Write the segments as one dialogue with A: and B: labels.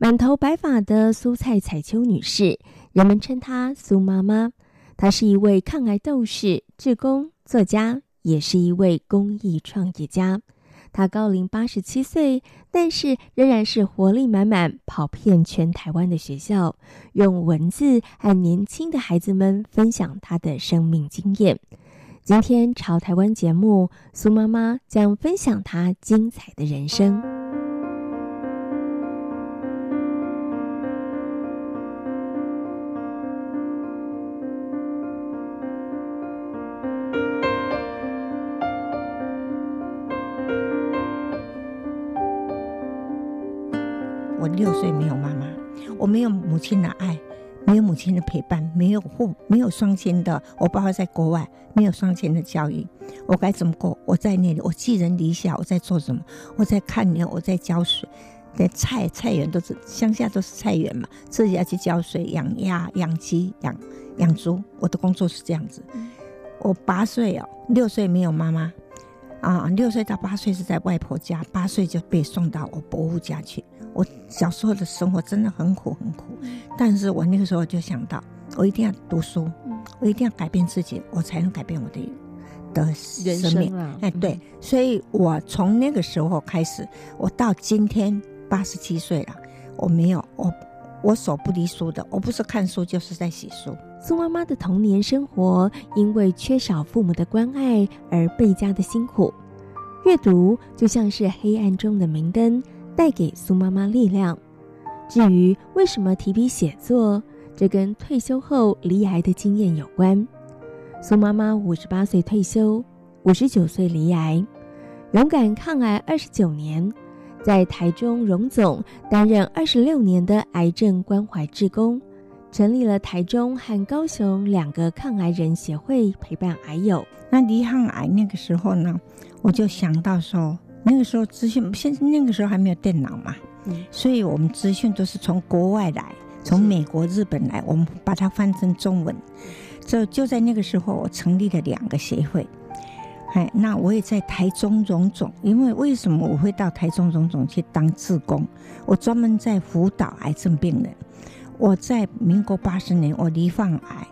A: 满头白发的苏蔡彩秋女士，人们称她苏妈妈。她是一位抗癌斗士、志工、作家。也是一位公益创业家，她高龄八十七岁，但是仍然是活力满满，跑遍全台湾的学校，用文字和年轻的孩子们分享她的生命经验。今天潮台湾节目，苏妈妈将分享她精彩的人生。
B: 六岁没有妈妈，我没有母亲的爱，没有母亲的陪伴，没有父，没有双亲的。我爸爸在国外，没有双亲的教育，我该怎么过？我在那里，我寄人篱下，我在做什么？我在看牛，我在浇水。连菜菜园都是乡下都是菜园嘛，自己要去浇水，养鸭、养鸡、养养猪。我的工作是这样子。我八岁哦，六岁没有妈妈啊，六岁到八岁是在外婆家，八岁就被送到我伯父家去。我小时候的生活真的很苦很苦，但是我那个时候就想到，我一定要读书，我一定要改变自己，我才能改变我的的生命。哎，对，所以我从那个时候开始，我到今天八十七岁了，我没有我我手不离书的，我不是看书就是在写书。
A: 苏妈妈的童年生活因为缺少父母的关爱而倍加的辛苦，阅读就像是黑暗中的明灯。带给苏妈妈力量。至于为什么提笔写作，这跟退休后罹癌的经验有关。苏妈妈五十八岁退休，五十九岁罹癌，勇敢抗癌二十九年，在台中荣总担任二十六年的癌症关怀志工，成立了台中和高雄两个抗癌人协会，陪伴癌友。
B: 那罹患癌那个时候呢，我就想到说。那个时候资讯，现那个时候还没有电脑嘛，嗯，所以我们资讯都是从国外来，从美国、日本来，我们把它翻成中文。就就在那个时候，我成立了两个协会。哎，那我也在台中荣总，因为为什么我会到台中荣总去当志工？我专门在辅导癌症病人。我在民国八十年，我罹患癌。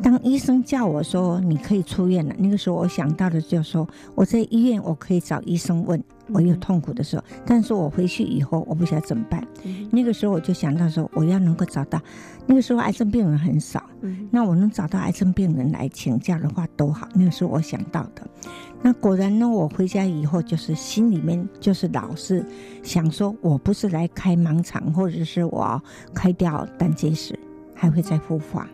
B: 当医生叫我说你可以出院了，那个时候我想到的就是说我在医院我可以找医生问我有痛苦的时候，但是我回去以后我不晓得怎么办。那个时候我就想到说我要能够找到，那个时候癌症病人很少，那我能找到癌症病人来请教的话都好。那个时候我想到的，那果然呢，我回家以后就是心里面就是老是想说我不是来开盲肠，或者是我开掉胆结石，还会再复发。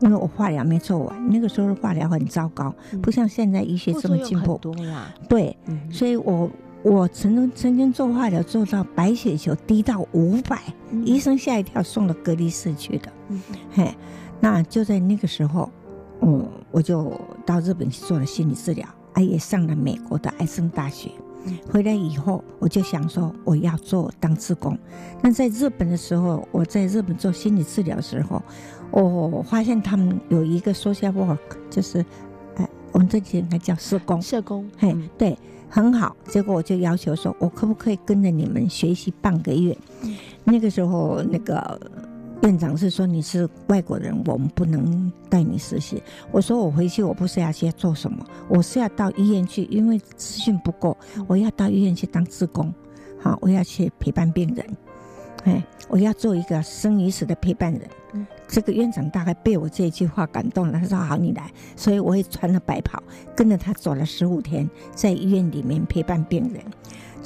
B: 因为我化疗没做完，那个时候的化疗很糟糕，不像现在医学这么进步。多对，所以我我曾经曾经做化疗做到白血球低到五百，医生吓一跳，送到隔离室去的。嘿，那就在那个时候，嗯，我就到日本去做了心理治疗，啊，也上了美国的癌症大学。回来以后，我就想说我要做当志工。那在日本的时候，我在日本做心理治疗的时候。我发现他们有一个 social work，就是，哎，我们这里应该叫社工。
A: 社工，
B: 嘿，嗯、对，很好。结果我就要求说，我可不可以跟着你们学习半个月？嗯、那个时候，那个院长是说你是外国人，我们不能带你实习。我说我回去，我不是要去做什么，我是要到医院去，因为资讯不够，我要到医院去当志工。好，我要去陪伴病人。哎，我要做一个生与死的陪伴人。嗯，这个院长大概被我这一句话感动了，他说：“好，你来。”所以我也穿了白袍，跟着他走了十五天，在医院里面陪伴病人。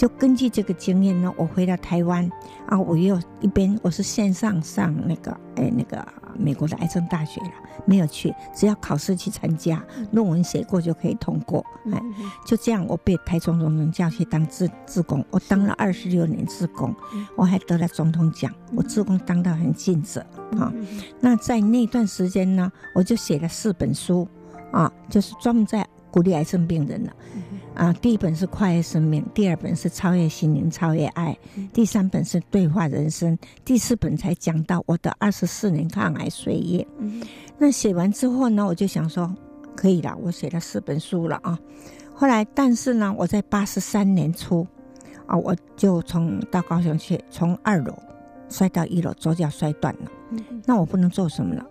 B: 就根据这个经验呢，我回到台湾啊，我又一边我是线上上那个哎那个美国的癌症大学了，没有去，只要考试去参加，论文写过就可以通过。哎，就这样，我被台中荣总教去当志志工，我当了二十六年志工，我还得了总统奖，我志工当到很尽责啊。那在那段时间呢，我就写了四本书啊，就是专门在鼓励癌症病人了。啊，第一本是跨越生命，第二本是超越心灵、超越爱，第三本是对话人生，第四本才讲到我的二十四年抗癌岁月。那写完之后呢，我就想说，可以了，我写了四本书了啊。后来，但是呢，我在八十三年初，啊，我就从到高雄去，从二楼摔到一楼，左脚摔断了。那我不能做什么了。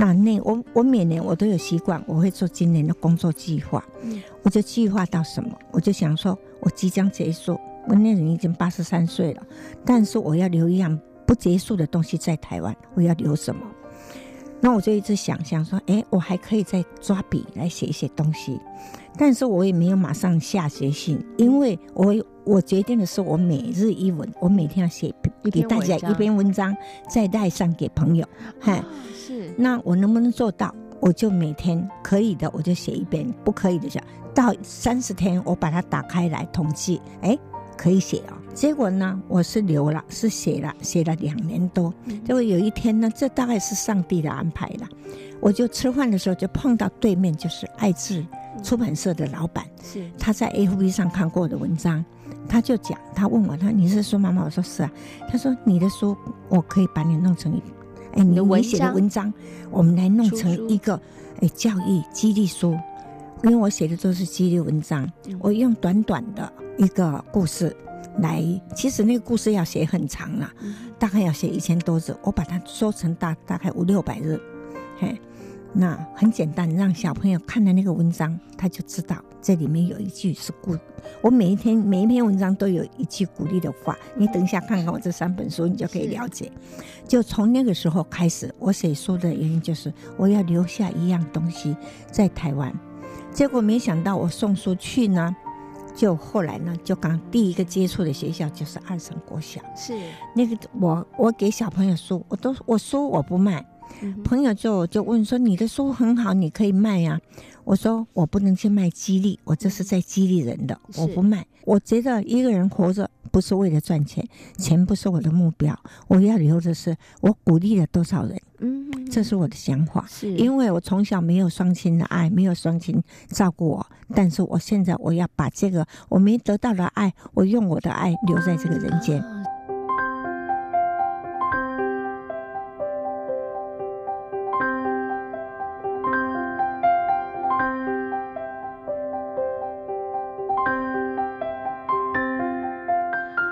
B: 那那我我每年我都有习惯，我会做今年的工作计划。嗯，我就计划到什么，我就想说，我即将结束，我那人已经八十三岁了，但是我要留一样不结束的东西在台湾，我要留什么？那我就一直想想说，哎，我还可以再抓笔来写一些东西，但是我也没有马上下决心，因为我我决定的是，我每日一文，我每天要写给大家一篇文章，再带上给朋友，嗨。是，那我能不能做到？我就每天可以的，我就写一篇；不可以的，就到三十天，我把它打开来统计。哎，可以写哦。结果呢，我是留了，是写了，写了两年多。结果有一天呢，这大概是上帝的安排了。我就吃饭的时候就碰到对面就是爱智出版社的老板，是他在 FB 上看过我的文章，他就讲，他问我，他你是苏妈妈？我说是啊。他说你的书我可以把你弄成一。哎，你你写的文章，我们来弄成一个哎教育激励书，因为我写的都是激励文章，我用短短的一个故事来，其实那个故事要写很长了，大概要写一千多字，我把它缩成大大概五六百字，嘿。那很简单，让小朋友看了那个文章，他就知道这里面有一句是鼓。我每一天每一篇文章都有一句鼓励的话。你等一下看看我这三本书，你就可以了解。就从那个时候开始，我写书的原因就是我要留下一样东西在台湾。结果没想到我送书去呢，就后来呢，就刚第一个接触的学校就是二层国小。是那个我我给小朋友书，我都我书我不卖。朋友就就问说：“你的书很好，你可以卖呀？”我说：“我不能去卖激励，我这是在激励人的，我不卖。我觉得一个人活着不是为了赚钱，钱不是我的目标，我要留的是我鼓励了多少人。嗯，这是我的想法。是因为我从小没有双亲的爱，没有双亲照顾我，但是我现在我要把这个我没得到的爱，我用我的爱留在这个人间。”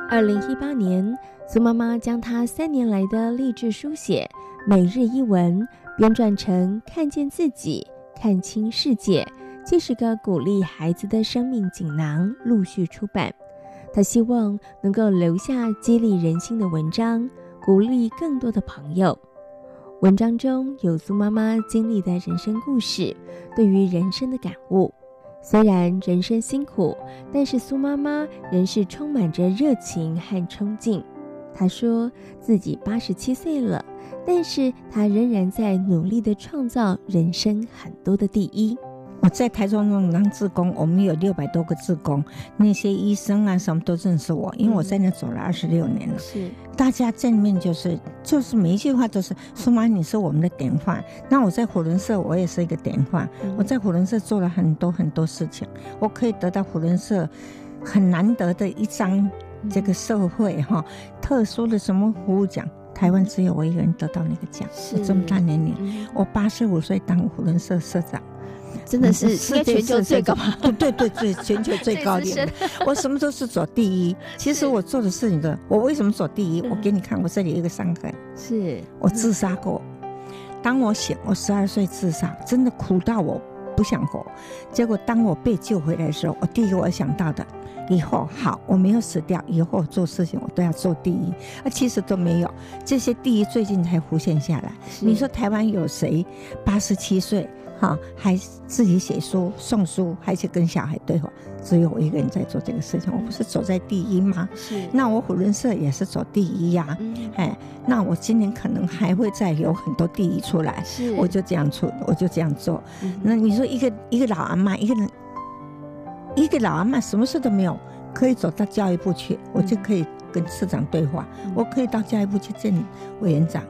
A: 二零一八年，苏妈妈将她三年来的励志书写《每日一文》编撰成《看见自己，看清世界》，这是个鼓励孩子的生命锦囊，陆续出版。她希望能够留下激励人心的文章，鼓励更多的朋友。文章中有苏妈妈经历的人生故事，对于人生的感悟。虽然人生辛苦，但是苏妈妈仍是充满着热情和冲劲。她说自己八十七岁了，但是她仍然在努力地创造人生很多的第一。
B: 我在台中那种当志工，我们有六百多个志工，那些医生啊什么都认识我，因为我在那走了二十六年了。是，大家见面就是就是每一句话都是苏妈，你是我们的典范。那我在扶轮社，我也是一个典范。我在扶轮社做了很多很多事情，我可以得到扶轮社很难得的一张这个社会哈特殊的什么服务奖，台湾只有我一个人得到那个奖。是，这么大年龄，我八十五岁当虎伦社社长。
A: 真的是世界 全球最高，
B: 对对对，全球最高点。我什么都是走第一。其实我做的事情的，我为什么走第一？我给你看，我这里有一个伤痕。是我自杀过。当我醒，我十二岁自杀，真的苦到我不想活。结果当我被救回来的时候，我第一个我想到的，以后好，我没有死掉，以后做事情我都要做第一。啊，其实都没有，这些第一最近才浮现下来。你说台湾有谁八十七岁？哈，还自己写书、送书，还是跟小孩对话，只有我一个人在做这个事情。我不是走在第一吗？
A: 是。
B: 那我虎人社也是走第一呀、啊。嗯。哎，那我今年可能还会再有很多第一出来。是。我就这样出，我就这样做。嗯。那你说一个一个老阿妈，一个人，一个老阿妈什么事都没有，可以走到教育部去，我就可以跟市长对话。嗯。我可以到教育部去见委员长。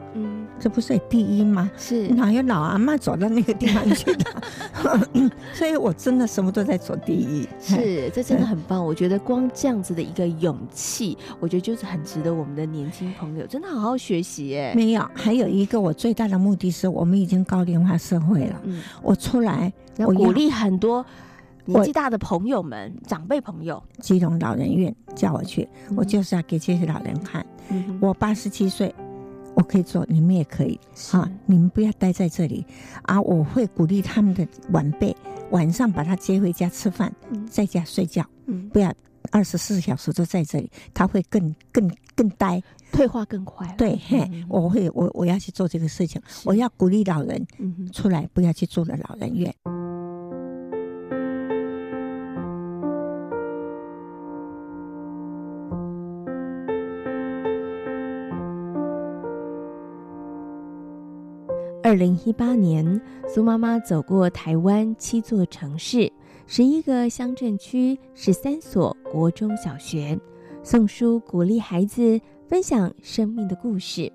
B: 嗯。这不是第一吗？是哪有老阿妈走到那个地方去的？所以我真的什么都在做第一。
A: 是，这真的很棒。我觉得光这样子的一个勇气，我觉得就是很值得我们的年轻朋友真的好好学习。哎，
B: 没有，还有一个我最大的目的是，我们已经高龄化社会了。嗯，我出来
A: 要鼓励很多年纪大的朋友们、长辈朋友。
B: 基隆老人院叫我去，我就是要给这些老人看。嗯，我八十七岁。我可以做，你们也可以啊！你们不要待在这里啊！我会鼓励他们的晚辈，晚上把他接回家吃饭，嗯、在家睡觉，嗯，不要二十四小时都在这里，他会更更更呆，
A: 退化更快。
B: 对，嘿，我会我我要去做这个事情，我要鼓励老人出来，不要去住了老人院。
A: 零一八年，苏妈妈走过台湾七座城市，十一个乡镇区，十三所国中小学，送书鼓励孩子分享生命的故事。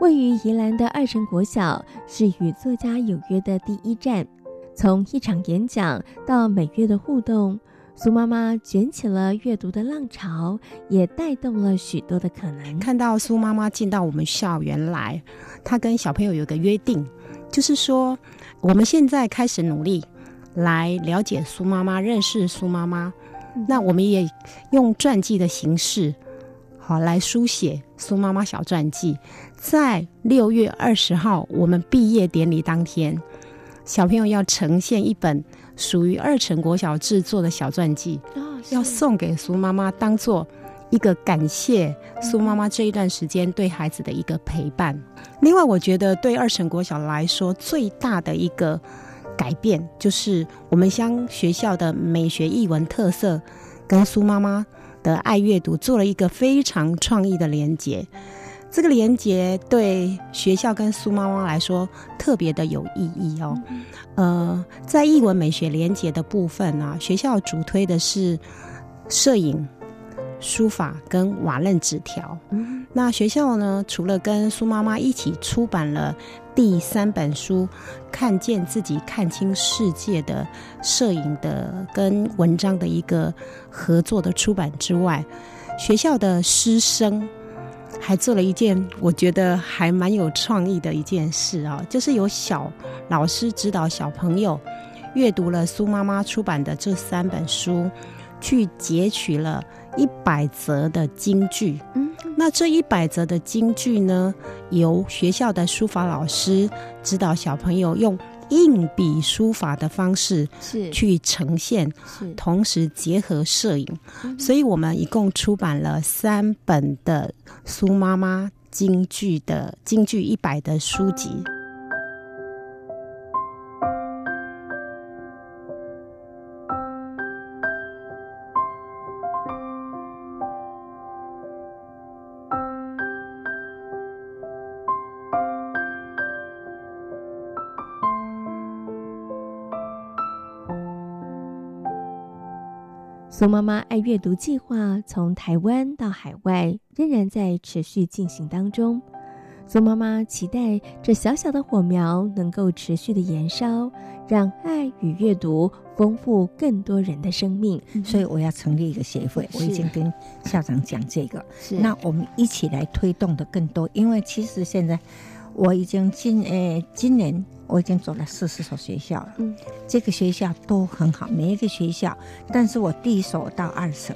A: 位于宜兰的二城国小是与作家有约的第一站，从一场演讲到每月的互动。苏妈妈卷起了阅读的浪潮，也带动了许多的可能。
C: 看到苏妈妈进到我们校园来，她跟小朋友有个约定，就是说我们现在开始努力来了解苏妈妈，认识苏妈妈。那我们也用传记的形式，好来书写苏妈妈小传记。在六月二十号，我们毕业典礼当天，小朋友要呈现一本。属于二城国小制作的小传记，要送给苏妈妈，当做一个感谢苏妈妈这一段时间对孩子的一个陪伴。另外，我觉得对二城国小来说，最大的一个改变，就是我们将学校的美学艺文特色跟苏妈妈的爱阅读做了一个非常创意的连结。这个连结对学校跟苏妈妈来说特别的有意义哦。呃，在艺文美学连结的部分啊，学校主推的是摄影、书法跟瓦楞纸条。那学校呢，除了跟苏妈妈一起出版了第三本书《看见自己，看清世界》的摄影的跟文章的一个合作的出版之外，学校的师生。还做了一件我觉得还蛮有创意的一件事啊，就是有小老师指导小朋友阅读了苏妈妈出版的这三本书，去截取了一百则的京剧。嗯，那这一百则的京剧呢，由学校的书法老师指导小朋友用。硬笔书法的方式去呈现，是同时结合摄影，所以我们一共出版了三本的苏妈妈京剧的京剧一百的书籍。
A: 苏妈妈爱阅读计划从台湾到海外，仍然在持续进行当中。苏妈妈期待这小小的火苗能够持续的燃烧，让爱与阅读丰富更多人的生命。
B: 所以我要成立一个协会，我已经跟校长讲这个。那我们一起来推动的更多，因为其实现在我已经今呃今年。我已经走了四十所学校了，嗯，这个学校都很好，每一个学校。但是我第一所到二省，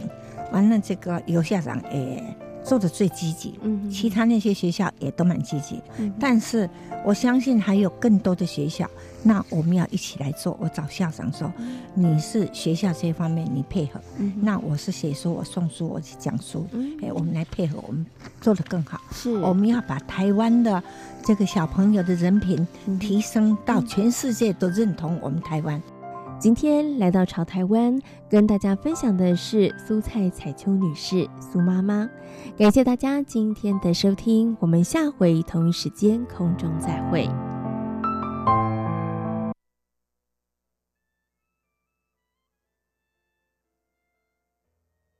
B: 完了这个尤校长也做的最积极，
A: 嗯，
B: 其他那些学校也都蛮积极，
A: 嗯，
B: 但是我相信还有更多的学校，那我们要一起来做。我找校长说，你是学校这方面你配合，
A: 嗯，
B: 那我是写书，我送书，我去讲书，
A: 嗯，
B: 哎，我们来配合，我们做得更好。
A: 是，
B: 我们要把台湾的这个小朋友的人品提升到全世界都认同我们台湾。
A: 今天来到潮台湾，跟大家分享的是苏蔡彩秋女士苏妈妈。感谢大家今天的收听，我们下回同一时间空中再会。